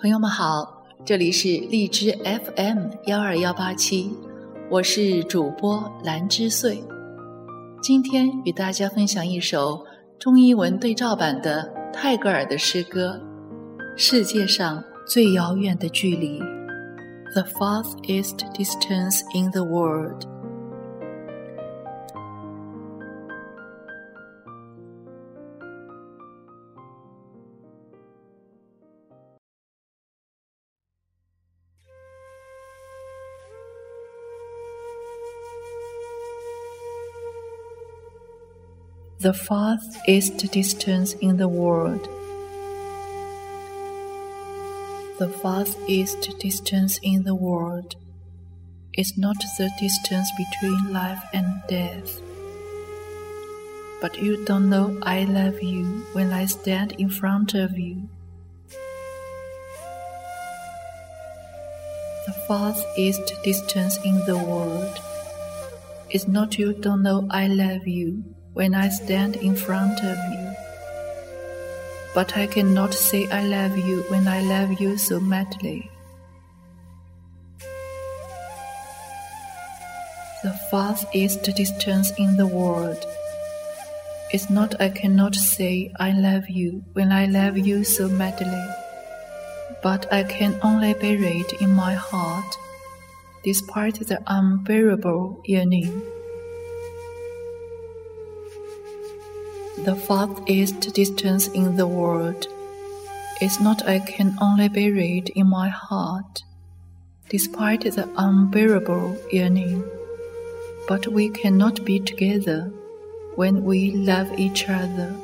朋友们好，这里是荔枝 FM 幺二幺八七，我是主播兰之穗。今天与大家分享一首中英文对照版的泰戈尔的诗歌《世界上最遥远的距离》（The farthest distance in the world）。The farthest distance in the world. The farthest distance in the world is not the distance between life and death. But you don't know I love you when I stand in front of you. The farthest distance in the world is not you don't know I love you when I stand in front of you. But I cannot say I love you when I love you so madly. The farthest distance in the world is not I cannot say I love you when I love you so madly, but I can only bury it in my heart, despite the unbearable yearning. The farthest distance in the world. Is not I can only bear it in my heart, despite the unbearable yearning, but we cannot be together when we love each other.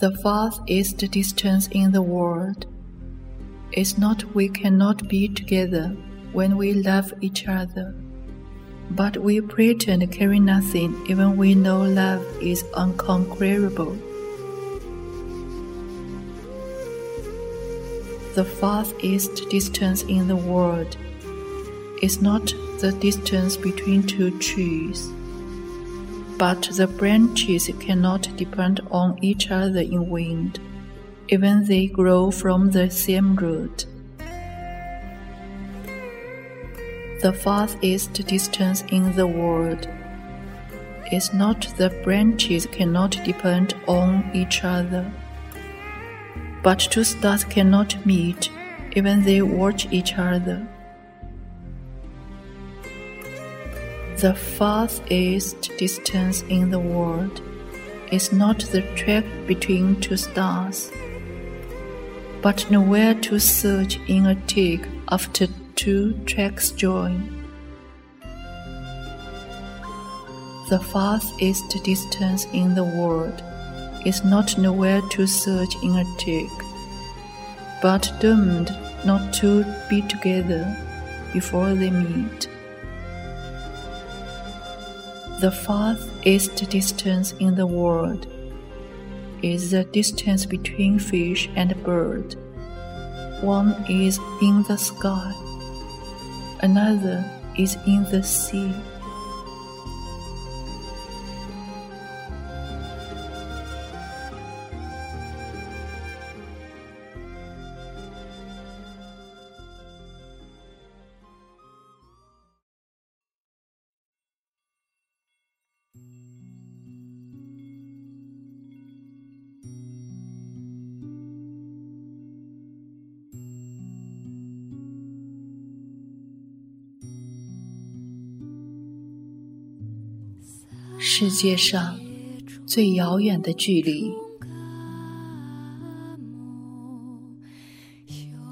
The farthest distance in the world. Is not we cannot be together when we love each other but we pretend carry nothing even we know love is unconquerable. The farthest distance in the world is not the distance between two trees, but the branches cannot depend on each other in wind, even they grow from the same root. The farthest distance in the world is not the branches cannot depend on each other, but two stars cannot meet even they watch each other. The farthest distance in the world is not the track between two stars, but nowhere to search in a tick after two tracks join. The farthest distance in the world is not nowhere to search in a tick, but doomed not to be together before they meet. The farthest distance in the world is the distance between fish and bird. One is in the sky another is in the sea. 世界上最遥远的距离，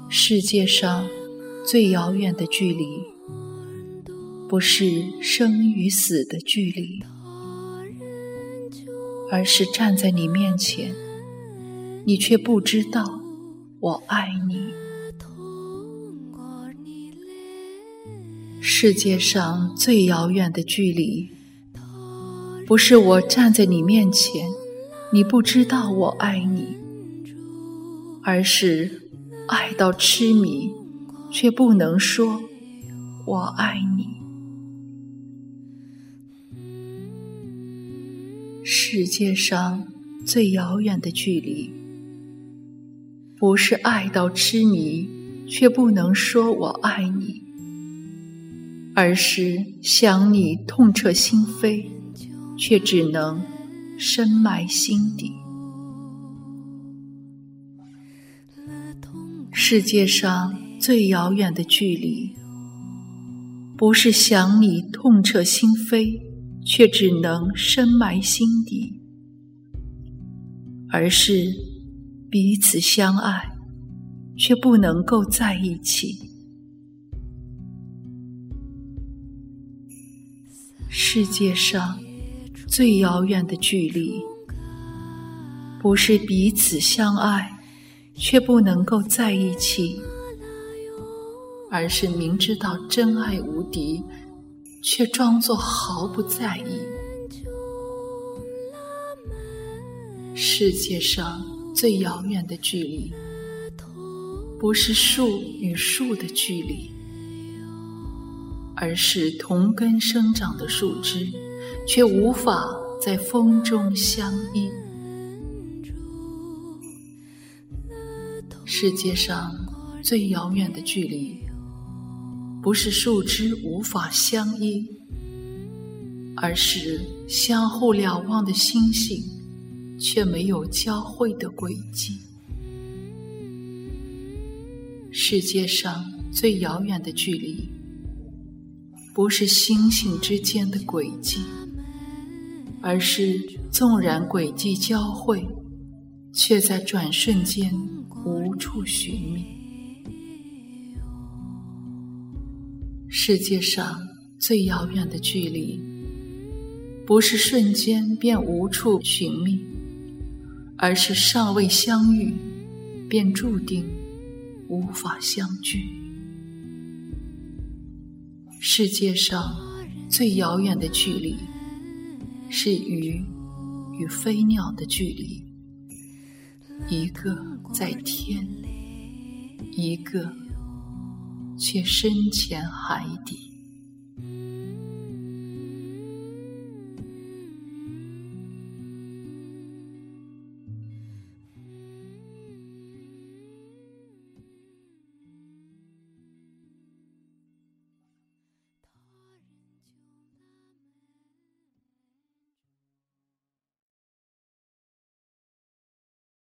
世界上最遥远的距离，不是生与死的距离，而是站在你面前，你却不知道我爱你。世界上最遥远的距离。不是我站在你面前，你不知道我爱你，而是爱到痴迷，却不能说“我爱你”。世界上最遥远的距离，不是爱到痴迷却不能说我爱你，而是想你痛彻心扉，却只能深埋心底。世界上最遥远的距离，不是想你痛彻心扉，却只能深埋心底，而是彼此相爱，却不能够在一起。世界上最遥远的距离，不是彼此相爱。却不能够在一起，而是明知道真爱无敌，却装作毫不在意。世界上最遥远的距离，不是树与树的距离，而是同根生长的树枝，却无法在风中相依。世界上最遥远的距离，不是树枝无法相依，而是相互瞭望的星星却没有交汇的轨迹。世界上最遥远的距离，不是星星之间的轨迹，而是纵然轨迹交汇，却在转瞬间。无处寻觅。世界上最遥远的距离，不是瞬间便无处寻觅，而是尚未相遇，便注定无法相聚。世界上最遥远的距离，是鱼与飞鸟的距离。一个在天，一个却深潜海底。